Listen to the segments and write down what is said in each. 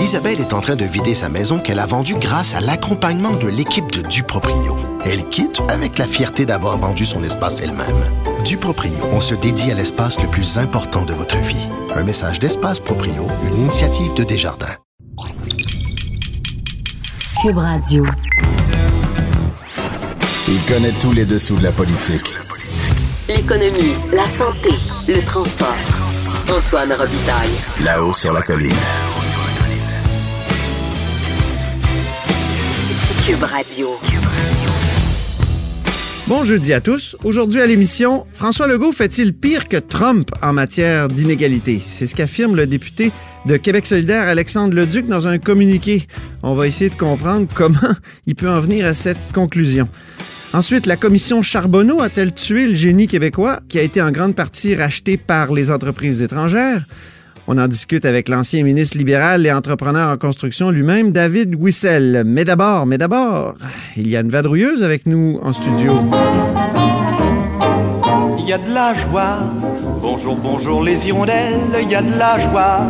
Isabelle est en train de vider sa maison qu'elle a vendue grâce à l'accompagnement de l'équipe de Duproprio. Elle quitte avec la fierté d'avoir vendu son espace elle-même. Duproprio, on se dédie à l'espace le plus important de votre vie. Un message d'Espace Proprio, une initiative de Desjardins. Cube Radio. Il connaît tous les dessous de la politique. L'économie, la santé, le transport. Antoine Robitaille. Là-haut sur la colline. Cube Radio. Bon jeudi à tous. Aujourd'hui à l'émission, François Legault fait-il pire que Trump en matière d'inégalité? C'est ce qu'affirme le député de Québec solidaire Alexandre Leduc dans un communiqué. On va essayer de comprendre comment il peut en venir à cette conclusion. Ensuite, la commission Charbonneau a-t-elle tué le génie québécois qui a été en grande partie racheté par les entreprises étrangères? On en discute avec l'ancien ministre libéral et entrepreneur en construction lui-même, David Wissel. Mais d'abord, mais d'abord, il y a une vadrouilleuse avec nous en studio. Il y a de la joie. Bonjour, bonjour les hirondelles. Il y a de la joie.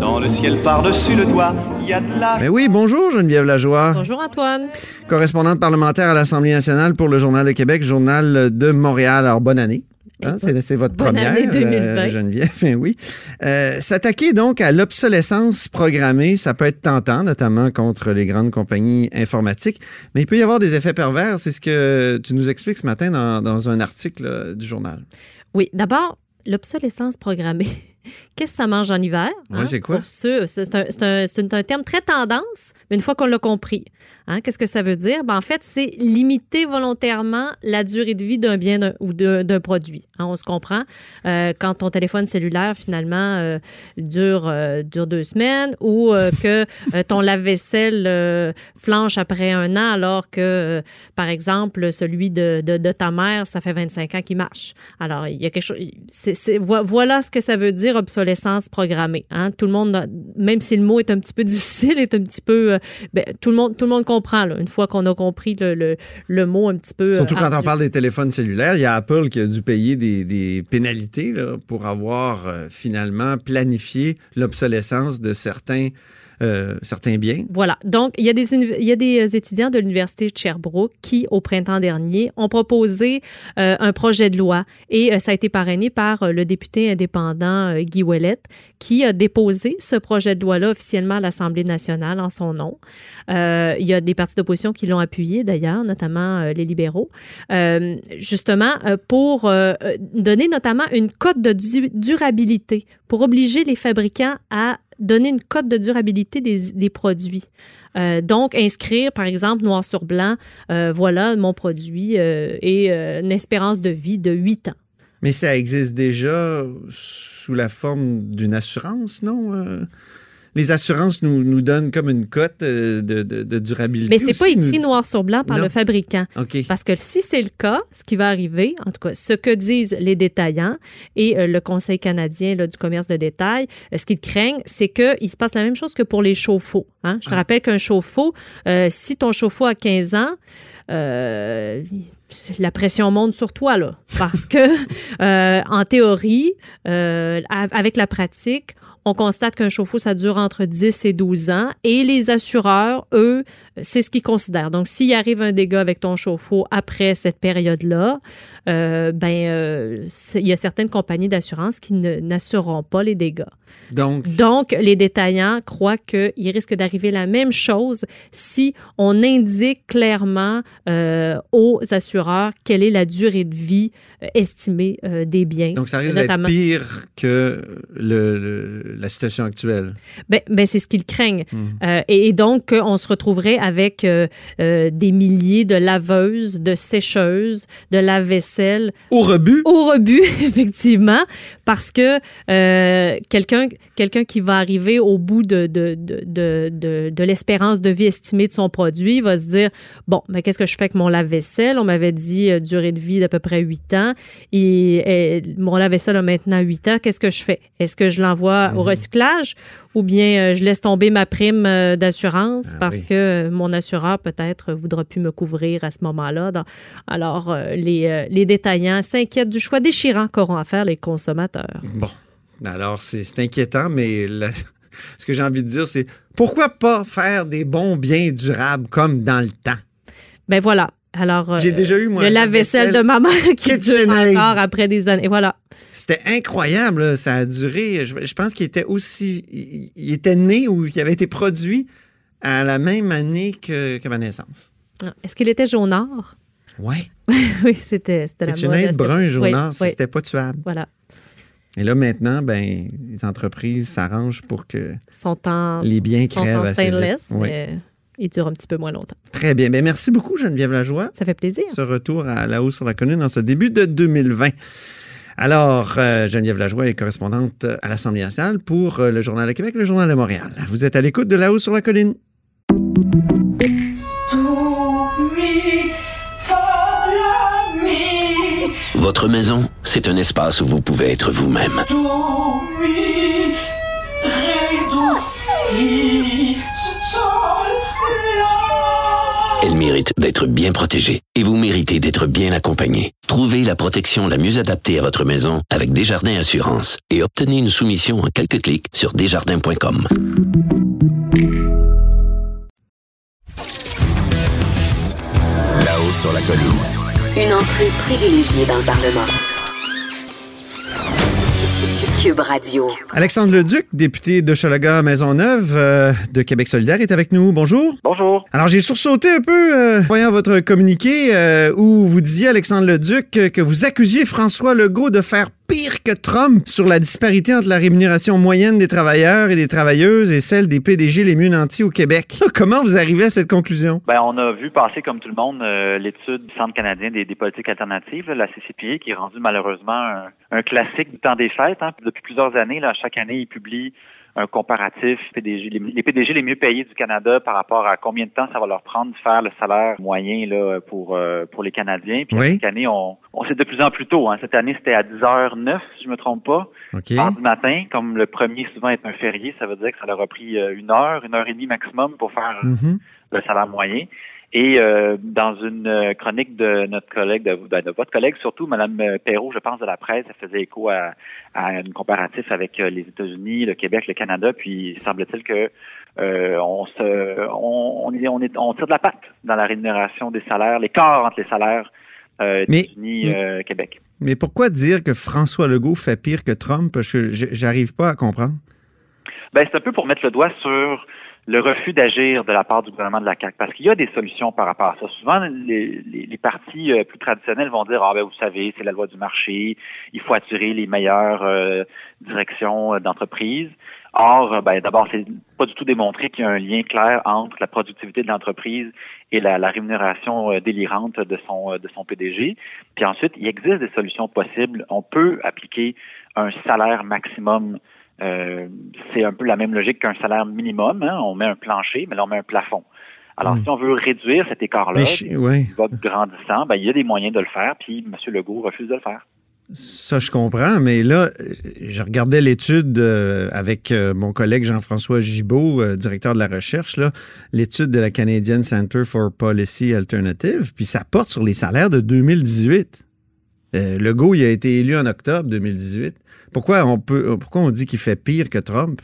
Dans le ciel par-dessus le toit. Il y a de la Mais oui, bonjour Geneviève Lajoie, Bonjour Antoine. correspondante parlementaire à l'Assemblée nationale pour le Journal de Québec, Journal de Montréal. Alors, bonne année. Hein, c'est, votre bonne première, année 2020. Geneviève, Ben oui. Euh, s'attaquer donc à l'obsolescence programmée, ça peut être tentant, notamment contre les grandes compagnies informatiques, mais il peut y avoir des effets pervers. C'est ce que tu nous expliques ce matin dans, dans un article euh, du journal. Oui, d'abord, l'obsolescence programmée. Qu'est-ce que ça mange en hiver? Ouais, c'est quoi? C'est un, c'est un- c'est un- un terme très tendance, mais une fois qu'on l'a compris, hein, qu'est-ce que ça veut dire? Ben, en fait, c'est limiter volontairement la durée de vie d'un bien ou d'un produit. Hein, on se comprend? Euh, quand ton téléphone cellulaire, finalement, euh, dure, euh, dure deux semaines ou que ton lave-vaisselle flanche après un an alors que, par exemple, celui de, ta mère, ça fait 25 ans qu'il marche. Alors, il y a quelque chose. voilà ce que ça veut dire obsolescence programmée. hein. Tout le monde, même si le mot est un petit peu difficile, est un petit peu. Ben, tout, le monde, tout le monde comprend, là, une fois qu'on a compris le, le- le mot un petit peu. euh, Surtout quand on parle des téléphones cellulaires, il y a Apple qui a dû payer des, des pénalités là, pour avoir euh, finalement planifié l'obsolescence de certains, euh, certains biens. Voilà. Donc, il y a des, il y a des euh, étudiants de l'Université de Sherbrooke qui, au printemps dernier, ont proposé euh, un projet de loi et ça a été parrainé par le député indépendant Guy Ouellette qui a déposé ce projet de loi-là officiellement à l'Assemblée nationale en son nom. Il y a des partis d'opposition qui l'ont appuyé d'ailleurs, notamment les libéraux, justement pour donner notamment une cote de du- durabilité, pour obliger les fabricants à donner une cote de durabilité des, produits. Euh, donc, inscrire, par exemple, noir sur blanc, euh, voilà, mon produit euh, et une espérance de vie de 8 ans. Mais ça existe déjà sous la forme d'une assurance, non? Les assurances nous, nous donnent comme une cote euh, de, de- de durabilité. Mais c'est pas nous écrit noir sur blanc par Non. le fabricant. OK. Parce que si c'est le cas, ce qui va arriver, en tout cas, ce que disent les détaillants et euh, le Conseil canadien là, du commerce de détail, euh, ce qu'ils craignent, c'est qu'il se passe la même chose que pour les chauffe-eau. hein. Je te rappelle qu'un chauffe-eau, euh, si ton chauffe-eau a 15 ans, euh, la pression monte sur toi, là. Parce que, euh, en théorie, euh, avec la pratique, on constate qu'un chauffe-eau, ça dure entre 10 et 12 ans. Et les assureurs, eux, c'est ce qu'ils considèrent. Donc, s'il arrive un dégât avec ton chauffe-eau après cette période-là, euh, ben, euh, il y a certaines compagnies d'assurance qui n'assureront pas les dégâts. Donc, Donc, les détaillants croient qu'il risque d'arriver la même chose si on indique clairement euh, aux assureurs quelle est la durée de vie estimée des biens. donc ça risque d'être pire que le- le- la situation actuelle? Ben, ben, c'est ce qu'ils craignent. Hmm. Euh, et, et donc, on se retrouverait avec euh, euh, des milliers de laveuses, de sécheuses, de lave-vaisselle Au rebut, au rebut, effectivement, parce que euh, quelqu'un quelqu'un qui va arriver au bout de, de, de, de, de- l'espérance de vie estimée de son produit va se dire, bon, mais qu'est-ce que je fais avec mon lave-vaisselle? On m'avait dit euh, durée de vie d'à peu près 8 ans et, et mon lave-vaisselle a maintenant 8 ans. Qu'est-ce que je fais? Est-ce que je l'envoie au recyclage ou bien euh, je laisse tomber ma prime euh, d'assurance Ah parce oui. que euh, mon assureur peut-être voudra plus me couvrir à ce moment-là. Alors, les, les détaillants s'inquiètent du choix déchirant qu'auront à faire les consommateurs. Bon, alors c'est c'est inquiétant, mais la- ce que j'ai envie de dire, c'est pourquoi pas faire des bons biens durables comme dans le temps? Ben voilà. Alors, J'ai déjà eu, moi, le lave-vaisselle de ma mère qui dure encore après des années. Voilà. C'était incroyable. là. Ça a duré. Je, je pense qu'il était aussi. Il, il était né ou il avait été produit à la même année que, que ma naissance. Ah, Est-ce qu'il était jaunard? Ouais. oui, c'était la une mode. brun jaunard, Oui, c'était pas tuable. Voilà. Et là, maintenant, ben, les entreprises s'arrangent pour que Ils sont en, les biens crèvent en assez vite. stainless, Oui. mais ils durent un petit peu moins longtemps. Très bien. Ben, merci beaucoup, Geneviève Lajoie. Ça fait plaisir. Ce retour à la hausse sur la colline en ce début de 2020. Alors, euh, Geneviève Lajoie est correspondante à l'Assemblée nationale pour euh, le Journal de Québec, le Journal de Montréal. Vous êtes à l'écoute de la hausse sur la colline. Votre maison, c'est un espace où vous pouvez être vous-même. Mérite d'être bien protégée et vous méritez d'être bien accompagné. Trouvez la protection la mieux adaptée à votre maison avec Desjardins Assurance et obtenez une soumission en quelques clics sur desjardins.com. Là-haut sur la colline. Une entrée privilégiée dans le Parlement. Cube Radio. Alexandre Leduc, député de Chalaga Maisonneuve euh, de Québec solidaire, est avec nous. Bonjour. Bonjour. Alors, j'ai sursauté un peu, euh, voyant votre communiqué euh, où vous disiez, Alexandre Leduc, que, que vous accusiez François Legault de faire pire que Trump sur la disparité entre la rémunération moyenne des travailleurs et des travailleuses et celle des PDG les mieux nantis au Québec. Comment vous arrivez à cette conclusion? Ben, on a vu passer, comme tout le monde, euh, l'étude du Centre canadien des, politiques alternatives, la CCPA, qui est rendue malheureusement un, classique du temps des fêtes. Hein. Puis Depuis plusieurs années, chaque année, ils publient un comparatif PDG, les, les PDG les mieux payés du Canada par rapport à combien de temps ça va leur prendre de faire le salaire moyen là, pour euh, pour les Canadiens. Puis Oui. chaque année, on, on c'est de plus en plus tôt. Hein. Cette année, c'était à 10h09, si je me trompe pas. OK. Mardi matin, comme le premier souvent est un férié, ça veut dire que ça leur a pris euh, une heure, une heure et demie maximum pour faire euh, Mhm. le salaire moyen. Et euh, dans une euh, chronique de notre collègue, de, de- de votre collègue surtout, Madame euh, Perrault, je pense de la presse, elle faisait écho à, à un comparatif avec euh, les États-Unis, le Québec, le Canada, puis semble-t-il que euh, on se on, on est, on est on tire de la patte dans la rémunération des salaires, l'écart entre les salaires euh, États-Unis euh, Québec. Mais pourquoi dire que François Legault fait pire que Trump? Parce que je- j'arrive pas à comprendre. Ben, c'est un peu pour mettre le doigt sur le refus d'agir de la part du gouvernement de la CAQ, parce qu'il y a des solutions par rapport à ça. Souvent, les, les, les partis euh, plus traditionnels vont dire, ah ben vous savez, c'est la loi du marché, il faut attirer les meilleures euh, directions euh, d'entreprise. Or, euh, ben, d'abord, c'est pas du tout démontré qu'il y a un lien clair entre la productivité de l'entreprise et la, la rémunération délirante de son de son PDG. Puis ensuite, il existe des solutions possibles. On peut appliquer un salaire maximum euh, c'est un peu la même logique qu'un salaire minimum. hein. On met un plancher, mais là, on met un plafond. Alors, Hmm. si on veut réduire cet écart-là, je- ouais. qui va grandissant, ben, il y a des moyens de le faire, puis M. Legault refuse de le faire. Ça, je comprends, mais là, je regardais l'étude euh, avec euh, mon collègue Jean-François Gibault, euh, directeur de la recherche, l'étude de la Canadian Center for Policy Alternative, puis ça porte sur les salaires de 2018. Euh, Legault, il a été élu en octobre 2018. Pourquoi on peut, pourquoi on dit qu'il fait pire que Trump?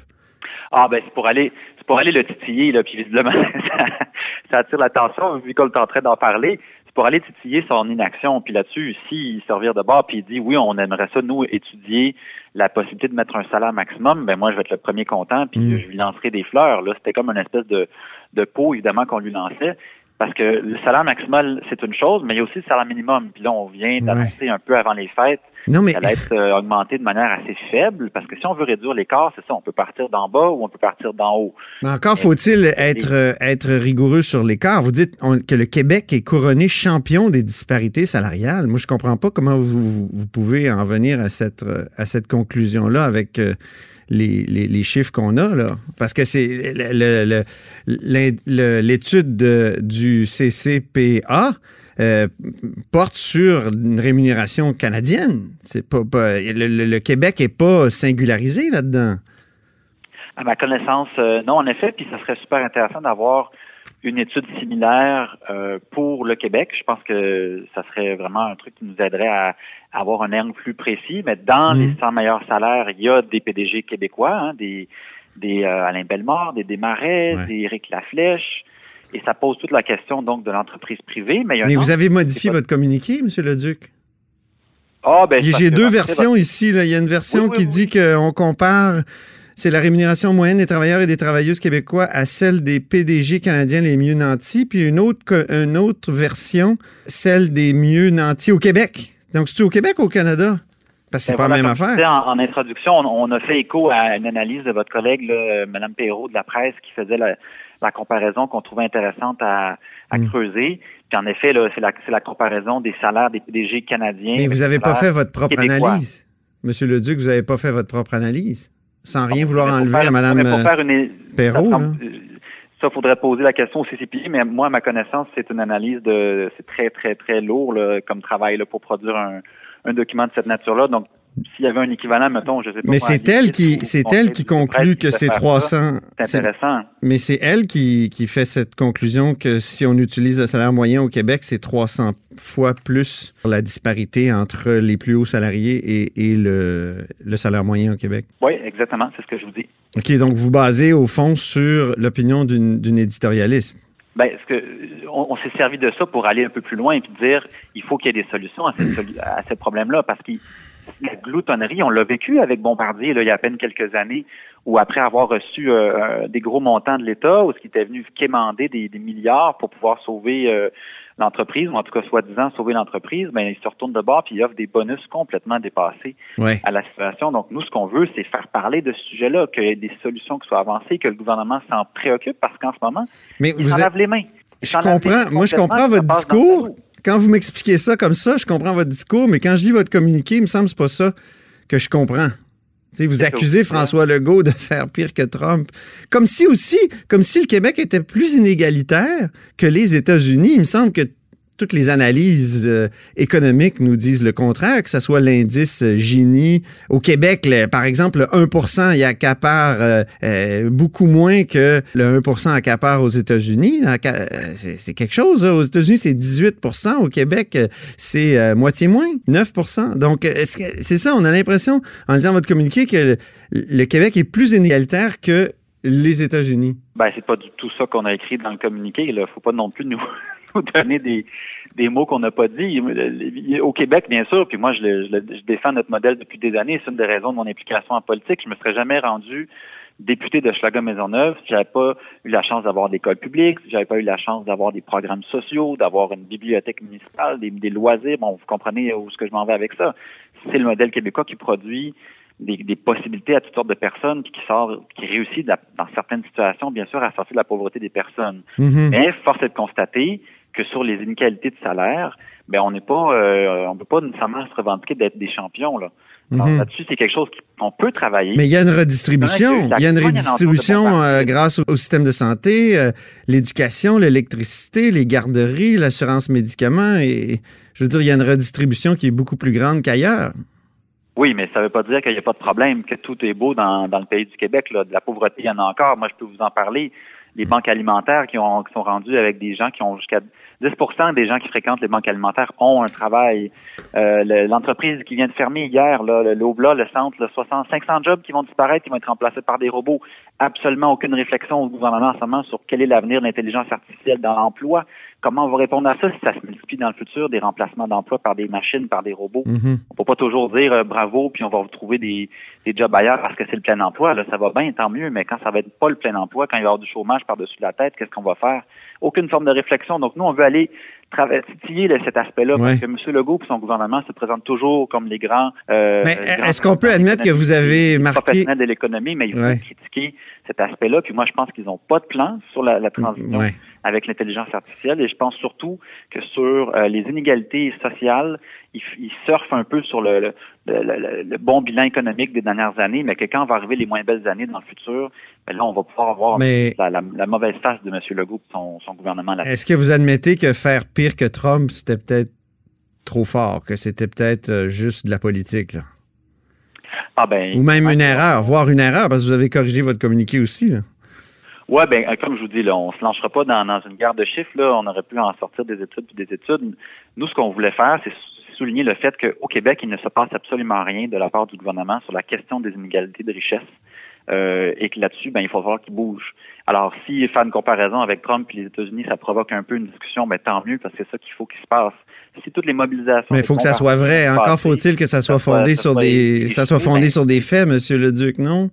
Ah, ben, c'est pour aller, c'est pour aller le titiller, là, puis visiblement, ça, ça attire l'attention, vu qu'on est en train d'en parler. C'est pour aller titiller son inaction. Puis là-dessus, s'il servir de bord, puis il dit, oui, on aimerait ça, nous, étudier la possibilité de mettre un salaire maximum, ben moi, je vais être le premier content, puis Mm. je lui lancerai des fleurs. Là, c'était comme une espèce de, de pot, évidemment, qu'on lui lançait. Parce que le salaire maximal, c'est une chose, mais il y a aussi le salaire minimum. Puis là, on vient d'annoncer un peu avant les fêtes Non, mais qu'elle allait être euh, augmentée de manière assez faible. Parce que si on veut réduire l'écart, c'est ça, on peut partir d'en bas ou on peut partir d'en haut. Mais encore faut-il être, euh, être rigoureux sur l'écart. Vous dites on- que le Québec est couronné champion des disparités salariales. Moi, je comprends pas comment vous, vous pouvez en venir à cette, euh, à cette conclusion-là avec euh, les, les- les chiffres qu'on a. Là. Parce que c'est l'étude de- du CCPA. euh, porte sur une rémunération canadienne. C'est pas, le Québec est pas singularisé là-dedans. À ma connaissance, euh, non, en effet, puis ça serait super intéressant d'avoir une étude similaire euh, pour le Québec. Je pense que ça serait vraiment un truc qui nous aiderait à, à avoir un angle plus précis. Mais dans Mm. les 100 meilleurs salaires, il y a des PDG québécois, hein, des, des euh, Alain Bellemare, des Desmarais, Ouais. des Éric Laflèche. Et ça pose toute la question donc de l'entreprise privée. Mais, il y a un Mais vous avez modifié pas- votre communiqué, M. Leduc? Ah, ben, J'ai deux versions ici. là. Il y a une version Oui, oui, qui oui. dit qu'on compare, c'est la rémunération moyenne des travailleurs et des travailleuses québécois à celle des PDG canadiens les mieux nantis, puis une autre, co- une autre version, celle des mieux nantis au Québec. Donc, c'est-tu au Québec ou au Canada? Parce que c'est Ben pas la même affaire. En, en introduction, on, on a fait écho à une analyse de votre collègue, là, Mme Perrault de la presse, qui faisait la, la comparaison qu'on trouvait intéressante à, à Mm. creuser. Puis en effet, c'est la, c'est la comparaison des salaires des PDG canadiens. Mais vous n'avez pas fait votre propre québécois. analyse. Monsieur Leduc, vous n'avez pas fait votre propre analyse. Sans rien vouloir enlever faire- à Mme euh, une- Perrault, ça, là. ça, faudrait poser la question au CCPI, mais moi, à ma connaissance, c'est une analyse de, c'est très, très, très lourd là, comme travail là, pour produire un, un document de cette nature-là. Donc, s'il y avait un équivalent, mettons, je sais pas. Mais c'est elle qui, c'est elle qui conclut que c'est faire ça, 300. C'est c'est- intéressant. Mais c'est elle qui, qui fait cette conclusion que si on utilise le salaire moyen au Québec, c'est 300 fois plus la disparité entre les plus hauts salariés et, et le, le salaire moyen au Québec. Oui, exactement, c'est ce que je vous dis. OK, donc vous basez au fond sur l'opinion d'une éditorialiste. Ben, ce que, on, on s'est servi de ça pour aller un peu plus loin et puis dire il faut qu'il y ait des solutions à, cette solu- à ce problème-là parce que la gloutonnerie, on l'a vécu avec Bombardier là, il y a à peine quelques années où après avoir reçu euh, des gros montants de l'État, où ce qui était venu quémander des, des milliards pour pouvoir sauver euh, l'entreprise, ou en tout cas soi-disant sauver l'entreprise, ben, il se retourne de bord puis il offre des bonus complètement dépassés Ouais. à la situation. Donc, nous, ce qu'on veut, c'est faire parler de ce sujet-là, qu'il y ait des solutions qui soient avancées, que le gouvernement s'en préoccupe, parce qu'en ce moment, Mais il vous s'en êtes- lave les mains. Je comprends, moi je comprends votre discours. Quand vous m'expliquez ça comme ça, je comprends votre discours, mais quand je lis votre communiqué, il me semble que c'est pas ça que je comprends. Vous accusez aussi, François Legault de faire pire que Trump. Comme si aussi, comme si le Québec était plus inégalitaire que les États-Unis. Il me semble que toutes les analyses euh, économiques nous disent le contraire, que ce soit l'indice euh, Gini. Au Québec, par exemple, le 1% il accapare euh, euh, beaucoup moins que le 1% accapare aux États-Unis. Euh, C'est quelque chose. hein. Aux États-Unis, c'est 18% Au Québec, euh, c'est moitié moins, 9% Donc, c'est ça, on a l'impression, en lisant votre communiqué, que le, le Québec est plus inégalitaire que les États-Unis? Ben, c'est pas du tout ça qu'on a écrit dans le communiqué. Il faut pas non plus nous, nous donner des, des mots qu'on n'a pas dit. Au Québec, bien sûr, puis moi, je, le- je le- je défends notre modèle depuis des années. C'est une des raisons de mon implication en politique. Je me serais jamais rendu député de Schlager-Maisonneuve si j'avais pas eu la chance d'avoir des écoles publiques, si j'avais pas eu la chance d'avoir des programmes sociaux, d'avoir une bibliothèque municipale, des, des loisirs. Bon, vous comprenez où ce que je m'en vais avec ça. C'est le modèle québécois qui produit des, des possibilités à toutes sortes de personnes, puis qui sort, qui réussit dans certaines situations, bien sûr, à sortir de la pauvreté des personnes. Mhm. Mais force est de constater que sur les inégalités de salaire, ben on n'est pas, euh, on peut pas nécessairement se revendiquer d'être des champions là. Mhm. Là-dessus, c'est quelque chose qu'on peut travailler. Mais il y a une redistribution. Il y a une redistribution euh, grâce au, au système de santé, euh, l'éducation, l'électricité, les garderies, l'assurance médicaments. Et je veux dire, il y a une redistribution qui est beaucoup plus grande qu'ailleurs. Oui, mais ça ne veut pas dire qu'il n'y a pas de problème, que tout est beau dans, dans le pays du Québec. Là. De la pauvreté, il y en a encore. Moi, je peux vous en parler. Les banques alimentaires qui, ont, qui sont rendues avec des gens qui ont jusqu'à 10% des gens qui fréquentent les banques alimentaires ont un travail. Euh, le- L'entreprise qui vient de fermer hier, l'Obla, le centre, le 60, 500 jobs qui vont disparaître, qui vont être remplacés par des robots. Absolument aucune réflexion au gouvernement en ce moment sur quel est l'avenir de l'intelligence artificielle dans l'emploi. Comment on va répondre à ça si ça se multiplie dans le futur, des remplacements d'emplois par des machines, par des robots? Mhm. On peut pas toujours dire euh, bravo puis on va vous trouver des, des jobs ailleurs parce que c'est le plein emploi. Là, ça va bien, tant mieux, mais quand ça va être pas le plein emploi, quand il va y avoir du chômage par-dessus la tête, qu'est-ce qu'on va faire? Aucune forme de réflexion. Donc nous, on veut aller titiller cet aspect-là Ouais. parce que M. Legault et son gouvernement se présentent toujours comme les grands. euh, Mais est-ce qu'on peut admettre que vous avez marqué- professionnels de l'économie, mais il faut Ouais. critiquer cet aspect-là. Puis moi, je pense qu'ils n'ont pas de plan sur la, la transition Ouais. avec l'intelligence artificielle et je pense surtout que sur euh, les inégalités sociales, ils, ils surfent un peu sur le, le, le- le- le bon bilan économique des dernières années, mais que quand va arriver les moins belles années dans le futur, ben là, on va pouvoir avoir Mais- la, la- la mauvaise face de M. Legault et son, son gouvernement Est-ce que vous admettez que faire pire que Trump, c'était peut-être trop fort, que c'était peut-être euh, juste de la politique, là? Ah, ben, ou même une erreur, voire une erreur, parce que vous avez corrigé votre communiqué aussi. là. Ouais, ben euh, comme je vous dis, là, on se lancera pas dans, dans une guerre de chiffres. Là, on aurait pu en sortir des études puis des études. Nous, ce qu'on voulait faire, c'est souligner le fait qu'au Québec, il ne se passe absolument rien de la part du gouvernement sur la question des inégalités de richesse. Euh, et que là-dessus, ben, il faut voir qu'il bouge. Alors, si faire une comparaison avec Trump et les États-Unis, ça provoque un peu une discussion, ben, tant mieux, parce que c'est ça qu'il faut qu'il se passe. Si toutes les mobilisations. Mais il faut que ça soit vrai. Encore faut-il que ça soit fondé sur des, ça soit fondé sur des faits, Monsieur le Duc, non?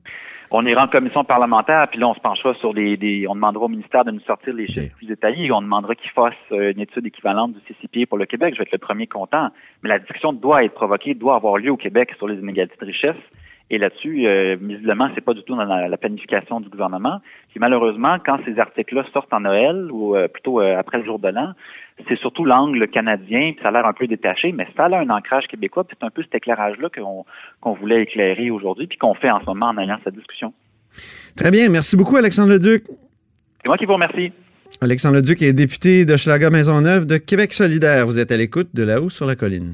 on ira en commission parlementaire, puis là, on se penchera sur des, on demandera au ministère de nous sortir les chiffres plus détaillés. On demandera qu'il fasse euh, une étude équivalente du CCP pour le Québec. Je vais être le premier content. Mais la discussion doit être provoquée, doit avoir lieu au Québec sur les inégalités de richesse. Et là-dessus, euh, visiblement, c'est pas du tout dans la, planification du gouvernement. Puis malheureusement, quand ces articles-là sortent en Noël ou euh, plutôt euh, après le jour de l'an, c'est surtout l'angle canadien, puis ça a l'air un peu détaché, mais ça a un ancrage québécois, puis c'est un peu cet éclairage-là qu'on voulait éclairer aujourd'hui, puis qu'on fait en ce moment en ayant cette discussion. Très bien. Merci beaucoup, Alexandre Leduc. C'est moi qui vous remercie. Alexandre Leduc est député de Schlager Maisonneuve de Québec solidaire. Vous êtes à l'écoute de là-haut sur la colline.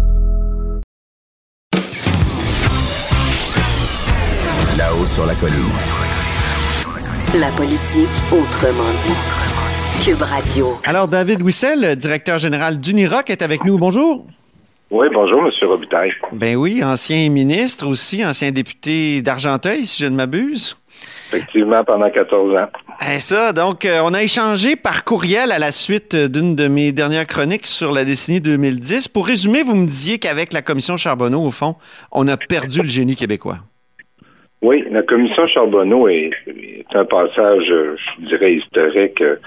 Là-haut sur la colline. La politique autrement dit. Cube Radio. Alors, David Wissel, directeur général d'Uniroc, est avec nous. Bonjour. Oui, bonjour, M. Robitaille. Ben oui, ancien ministre aussi, ancien député d'Argenteuil, si je ne m'abuse. Effectivement, pendant 14 ans. Et ça, donc, euh, on a échangé par courriel à la suite d'une de mes dernières chroniques sur la décennie 2010. Pour résumer, vous me disiez qu'avec la commission Charbonneau, au fond, on a perdu le génie québécois. Oui, la commission Charbonneau est, un passage, je dirais, historique euh,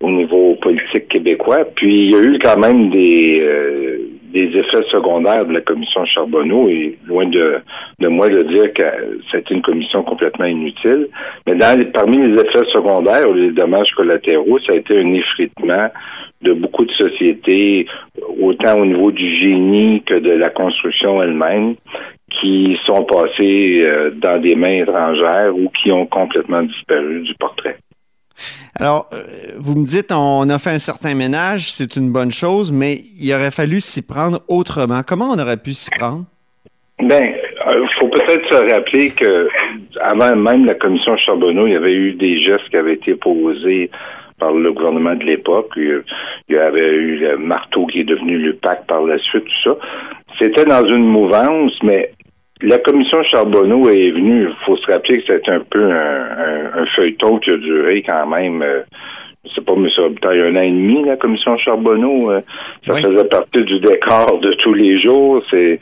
au niveau politique québécois. Puis il y a eu quand même des, euh, des effets secondaires de la commission Charbonneau et loin de, de moi de dire que c'était une commission complètement inutile. Mais dans parmi les effets secondaires ou les dommages collatéraux, ça a été un effritement de beaucoup de sociétés, autant au niveau du génie que de la construction elle-même, qui sont passés euh, dans des mains étrangères ou qui ont complètement disparu du portrait. Alors, euh, vous me dites, on a fait un certain ménage, c'est une bonne chose, mais il aurait fallu s'y prendre autrement. Comment on aurait pu s'y prendre? Ben, il euh, faut peut-être se rappeler que avant même la commission Charbonneau, il y avait eu des gestes qui avaient été posés par le gouvernement de l'époque. Il y avait eu le marteau qui est devenu le PAC par la suite, tout ça. C'était dans une mouvance, mais la commission Charbonneau est venue, il faut se rappeler que c'était un peu un, feuilleton qui a duré quand même, euh, je sais pas, M. Robitaille, un an et demi, la commission Charbonneau. Euh, ça faisait partie du décor de tous les jours. C'est,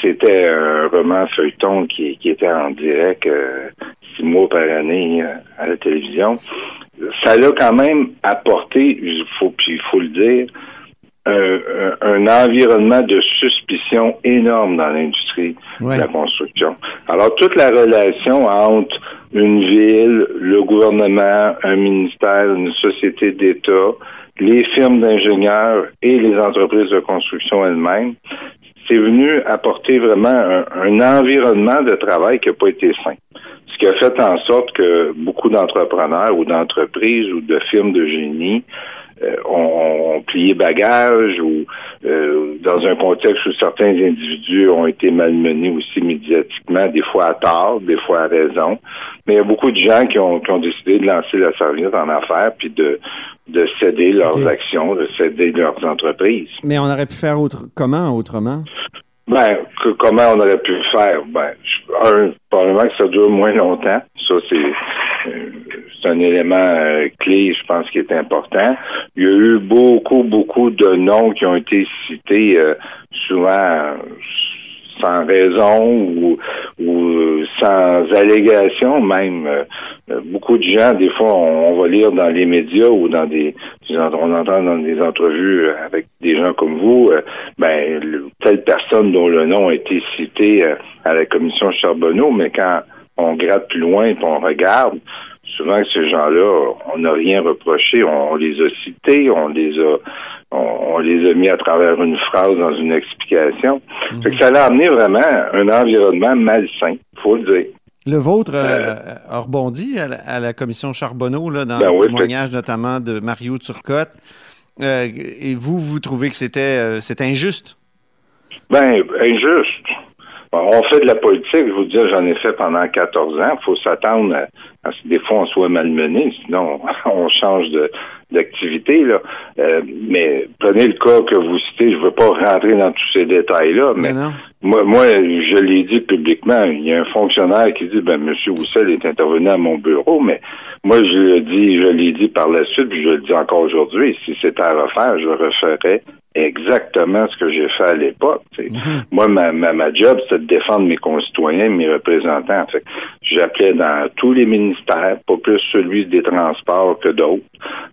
c'était un roman feuilleton qui, qui était en direct euh, six mois par année à la télévision. Ça l'a quand même apporté, il faut, puis il faut le dire, un, un, environnement de suspicion énorme dans l'industrie de la construction. Alors, toute la relation entre une ville, le gouvernement, un ministère, une société d'État, les firmes d'ingénieurs et les entreprises de construction elles-mêmes, c'est venu apporter vraiment un, un environnement de travail qui n'a pas été sain ce qui a fait en sorte que beaucoup d'entrepreneurs ou d'entreprises ou de firmes de génie euh, ont, plié bagage ou euh, dans un contexte où certains individus ont été malmenés aussi médiatiquement, des fois à tort, des fois à raison. Mais il y a beaucoup de gens qui ont, décidé de lancer la serviette en affaires puis de, de céder leurs actions, de céder leurs entreprises. Mais on aurait pu faire autre, comment autrement? Ben, comment on aurait pu le faire? Ben, un, probablement que ça dure moins longtemps. Ça, c'est euh, un élément euh, clé, je pense, qui est important. Il y a eu beaucoup, beaucoup de noms qui ont été cités euh, souvent sans raison ou, ou sans allégation même. beaucoup de gens, des fois, on, va lire dans les médias ou dans des, on entend dans des entrevues avec des gens comme vous, ben telle personne dont le nom a été cité à la commission Charbonneau, mais quand on gratte plus loin et on regarde, souvent ces gens-là, on n'a rien reproché, on, les a cités, on les a on, les a mis à travers une phrase dans une explication. Mhm. que ça a amené vraiment un environnement malsain, faut le dire. Le vôtre euh, a rebondi à la, à la commission Charbonneau, là, dans Ben le oui, témoignage notamment de Mario Turcotte. Euh, et vous, vous trouvez que c'était euh, c'était injuste? Ben, injuste. On fait de la politique, je vous dis, j'en ai fait pendant 14 ans. Il faut s'attendre à, à ce que des fois on soit malmené, sinon on change de d'activité. Là. Euh, mais prenez le cas que vous citez, je ne veux pas rentrer dans tous ces détails-là, mais moi, je l'ai dit publiquement, il y a un fonctionnaire qui dit ben Monsieur Roussel est intervenu à mon bureau, mais moi je le dis, je l'ai dit par la suite, puis je le dis encore aujourd'hui, si c'était à refaire, je referais exactement ce que j'ai fait à l'époque. sais. Moi, ma, ma, ma job, c'était de défendre mes concitoyens, mes représentants. J'appelais dans tous les ministères, pas plus celui des transports que d'autres,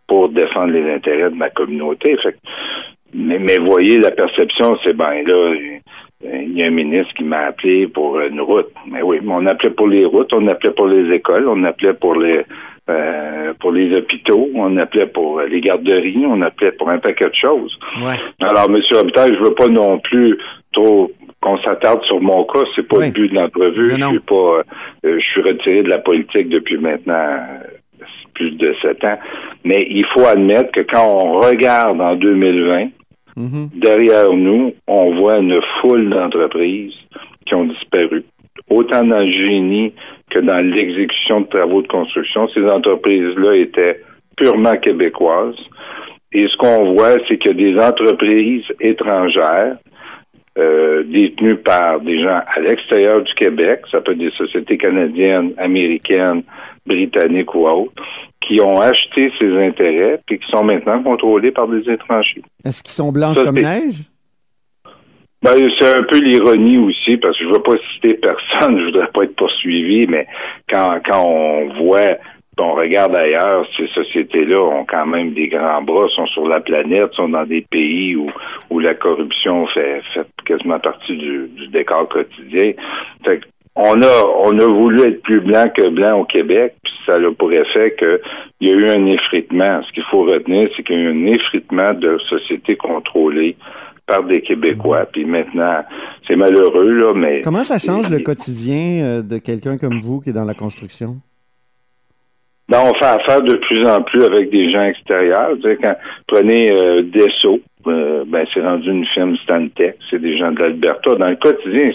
pour défendre les intérêts de ma communauté. Fait que, mais, mais voyez, la perception, c'est ben là, il y a un ministre qui m'a appelé pour une route. Mais oui, mais on appelait pour les routes, on appelait pour les écoles, on appelait pour les pour les hôpitaux, on appelait pour les garderies, on appelait pour un paquet de choses. Ouais. Alors, M. Robitaille, je veux pas non plus trop qu'on s'attarde sur mon cas, c'est pas le but de l'entrevue. Je suis pas euh, je suis retiré de la politique depuis maintenant euh, plus de sept ans. Mais il faut admettre que quand on regarde en 2020, derrière nous, on voit une foule d'entreprises qui ont disparu. Autant dans le génie que dans l'exécution de travaux de construction. Ces entreprises-là étaient purement québécoises. Et ce qu'on voit, c'est qu'il y a des entreprises étrangères euh, détenues par des gens à l'extérieur du Québec, ça peut être des sociétés canadiennes, américaines, britanniques ou autres, qui ont acheté ces intérêts puis qui sont maintenant contrôlés par des étrangers. Est-ce qu'ils sont blanches Ça, comme neige? Ben, c'est un peu l'ironie aussi, parce que je ne veux pas citer personne, je voudrais pas être poursuivi, mais quand, quand on voit, on regarde ailleurs, ces sociétés-là ont quand même des grands bras, sont sur la planète, sont dans des pays où, où la corruption fait, fait quasiment partie du, du décor quotidien. Fait que on a, on a voulu être plus blanc que blanc au Québec, puis ça a pour effet qu'il y a eu un effritement. Ce qu'il faut retenir, c'est qu'il y a eu un effritement de sociétés contrôlées par des Québécois. Puis maintenant, c'est malheureux, là, mais... Comment ça change le quotidien euh, de quelqu'un comme vous qui est dans la construction? Ben, on fait affaire de plus en plus avec des gens extérieurs. Quand prenez euh, Desso, euh, ben c'est rendu une firme Stantec, c'est des gens de l'Alberta. Dans le quotidien,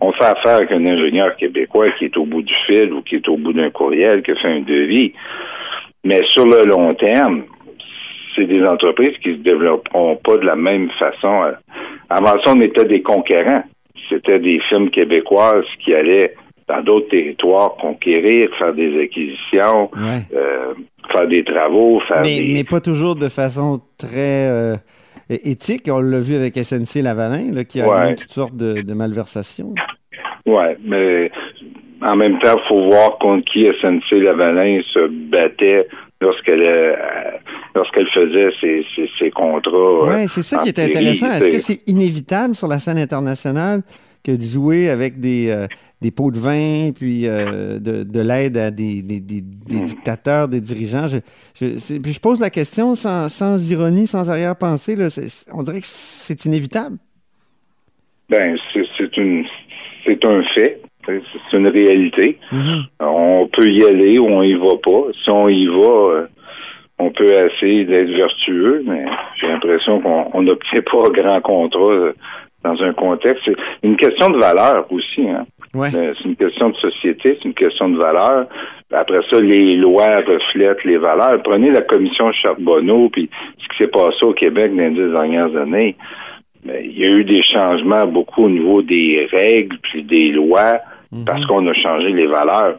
on fait affaire avec un ingénieur québécois qui est au bout du fil ou qui est au bout d'un courriel, qui fait un devis. Mais sur le long terme, c'est des entreprises qui se développeront pas de la même façon. Avant ça, on était des conquérants. C'était des firmes québécoises qui allaient dans d'autres territoires conquérir, faire des acquisitions, euh, faire des travaux, faire Mais, des... mais pas toujours de façon très euh, éthique. On l'a vu avec SNC Lavalin, là, qui a Ouais. eu toutes sortes de, de malversations. Ouais, mais en même temps, il faut voir contre qui SNC Lavalin se battait lorsqu'elle euh, lorsqu'elle faisait ses, ses, ses contrats. Oui, euh, c'est ça qui est intéressant. Est-ce que c'est inévitable sur la scène internationale que de jouer avec des, euh, des pots de vin, puis euh, de, de l'aide à des, des- des- des Mm. dictateurs, des dirigeants? Je, puis je pose la question sans, sans ironie, sans arrière-pensée. On dirait que c'est inévitable. Ben, c'est une c'est un fait. C'est une réalité. On peut y aller ou on y va pas. Si on y va, euh, on peut essayer d'être vertueux, mais j'ai l'impression qu'on on n'obtient pas grand contrat euh, dans un contexte. C'est une question de valeur aussi. Hein? Euh, C'est une question de société, c'est une question de valeur. Après ça, les lois reflètent les valeurs. Prenez la commission Charbonneau, puis ce qui s'est passé au Québec dans les dix dernières années. Ben, il y a eu des changements beaucoup au niveau des règles puis des lois parce qu'on a changé les valeurs.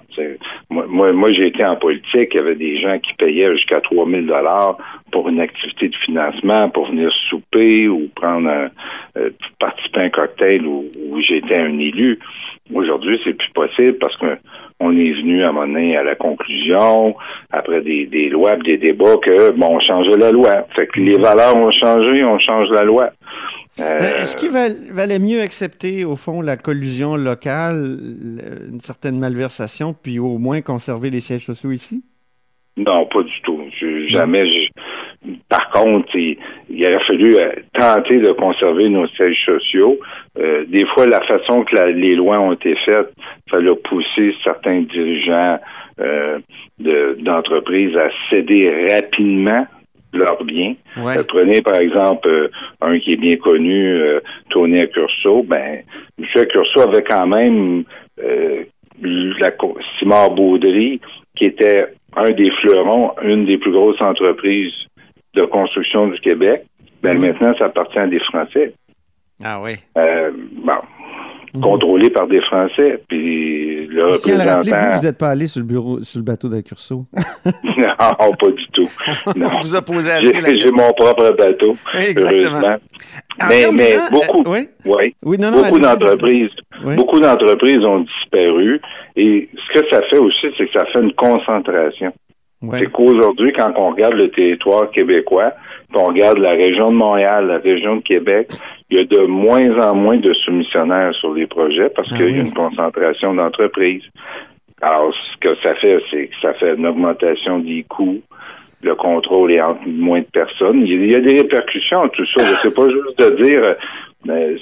Moi, moi, moi, j'ai été en politique, il y avait des gens qui payaient jusqu'à 3000 dollars pour une activité de financement, pour venir souper ou prendre un, euh, participer à un cocktail où, où j'étais un élu. Aujourd'hui, c'est plus possible parce que on est venu à donné à la conclusion, après des, des lois, des débats, que bon, on changeait la loi. Fait que les valeurs ont changé, on change la loi. Euh, Est-ce qu'il val- valait mieux accepter, au fond, la collusion locale, le- une certaine malversation, puis au moins conserver les sièges sociaux ici? Non, pas du tout. Je- jamais. je- par contre, il, il aurait fallu euh, tenter de conserver nos sièges sociaux. Euh, des fois, la façon que la- les lois ont été faites, ça a poussé certains dirigeants euh, de- d'entreprises à céder rapidement leurs biens. Ouais. Euh, prenez par exemple euh, un qui est bien connu, euh, Tony Accurso. Ben, M. Accurso avait quand même euh, la Simard Baudry, qui était un des fleurons, une des plus grosses entreprises de construction du Québec. Ben, maintenant, ça appartient à des Français. Ah oui. Euh, bon, contrôlé par des Français. Puis le Si à le rappeler, représentant... vous, vous n'êtes pas allé sur le bureau, sur le bateau d'Accurso. non, pas du tout. Non. On vous a posé assez la J'ai mon propre bateau, Exactement. heureusement. En Mais, mais euh, beaucoup, oui. oui, Oui, non, non, beaucoup d'entreprises, Oui. beaucoup d'entreprises ont disparu. Et ce que ça fait aussi, c'est que ça fait une concentration. Ouais. C'est qu'aujourd'hui, quand on regarde le territoire québécois, on regarde la région de Montréal, la région de Québec, il y a de moins en moins de soumissionnaires sur les projets parce Ah qu'il y a une concentration d'entreprises. Alors, ce que ça fait, c'est que ça fait une augmentation des coûts. Le contrôle est entre moins de personnes. Il y a, des répercussions à tout ça. C'est pas juste de dire,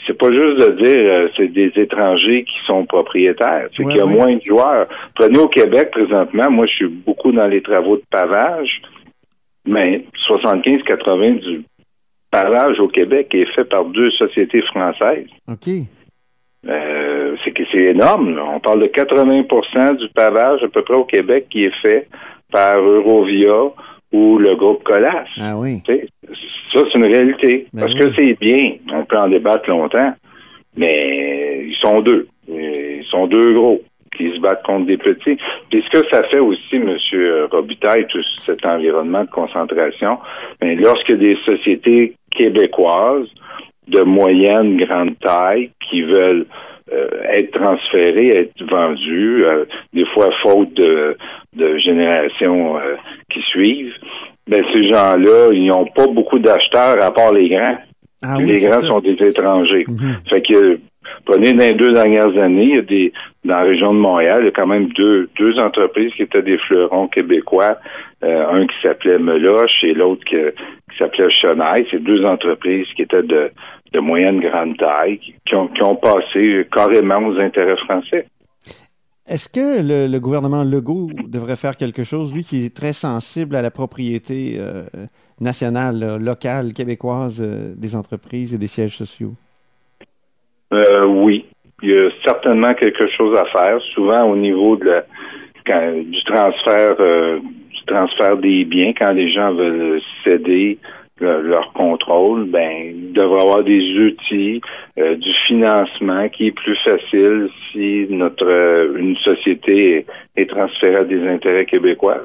c'est pas juste de dire, c'est des étrangers qui sont propriétaires. C'est Ouais, qu'il y a ouais. moins de joueurs. Prenez au Québec présentement, moi, je suis beaucoup dans les travaux de pavage, mais 75-80 du pavage au Québec est fait par deux sociétés françaises. OK. Euh, c'est énorme. là. On parle de 80% du pavage à peu près au Québec qui est fait par Eurovia ou le groupe Colas. Ah oui. Ça, c'est une réalité. Ben Parce oui. que c'est bien. On peut en débattre longtemps. Mais ils sont deux. Ils sont deux gros qui se battent contre des petits. Puis ce que ça fait aussi, M. Robitaille, tout cet environnement de concentration, ben, lorsque des sociétés québécoises de moyenne, grande taille qui veulent euh, être transférées, être vendues, euh, des fois faute de, de générations euh, qui suivent, ben ces gens-là, ils n'ont pas beaucoup d'acheteurs à part les grands. Ah oui, les grands sont des étrangers. Mhm. Fait que prenez dans les deux dernières années, il y a des dans la région de Montréal, il y a quand même deux deux entreprises qui étaient des fleurons québécois, euh, un qui s'appelait Meloche et l'autre qui, s'appelait Chenaille. C'est deux entreprises qui étaient de, de moyenne grande taille, qui, ont, passé carrément aux intérêts français. Est-ce que le, gouvernement Legault devrait faire quelque chose, lui qui est très sensible à la propriété euh, nationale, locale, québécoise euh, des entreprises et des sièges sociaux? Euh, oui, il y a certainement quelque chose à faire, souvent au niveau de la, du transfert euh, du transfert des biens, quand les gens veulent céder le- leur contrôle, ben il devrait avoir des outils, euh, du financement qui est plus facile si notre euh, une société est, est transférée à des intérêts québécois.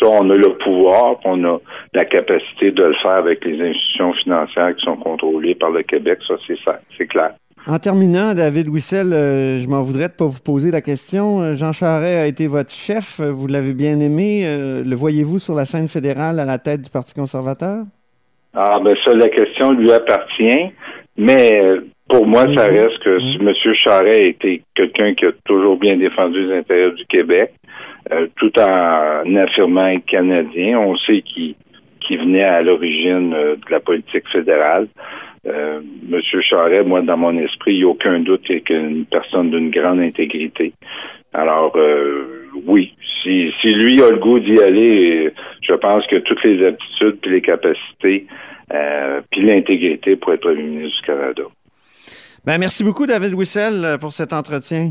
Ça, on a le pouvoir, on a la capacité de le faire avec les institutions financières qui sont contrôlées par le Québec. Ça, c'est ça, c'est clair. En terminant, David Wissel, euh, je m'en voudrais de pas vous poser la question. Euh, Jean Charest a été votre chef, euh, vous l'avez bien aimé. Euh, le voyez-vous sur la scène fédérale à la tête du Parti conservateur? Ah, ben ça, la question lui appartient, mais pour moi, ça reste que si M. Charest était quelqu'un qui a toujours bien défendu les intérêts du Québec, euh, tout en affirmant être canadien. On sait qu'il qu'il venait à l'origine euh, de la politique fédérale. Euh, Monsieur Charest, moi, dans mon esprit, il n'y a aucun doute qu'il est une personne d'une grande intégrité. Alors, euh, oui, si, lui a le goût d'y aller, je pense que toutes les aptitudes puis les capacités puis l'intégrité pour être premier ministre du Canada. Ben, merci beaucoup, David Wissel, pour cet entretien.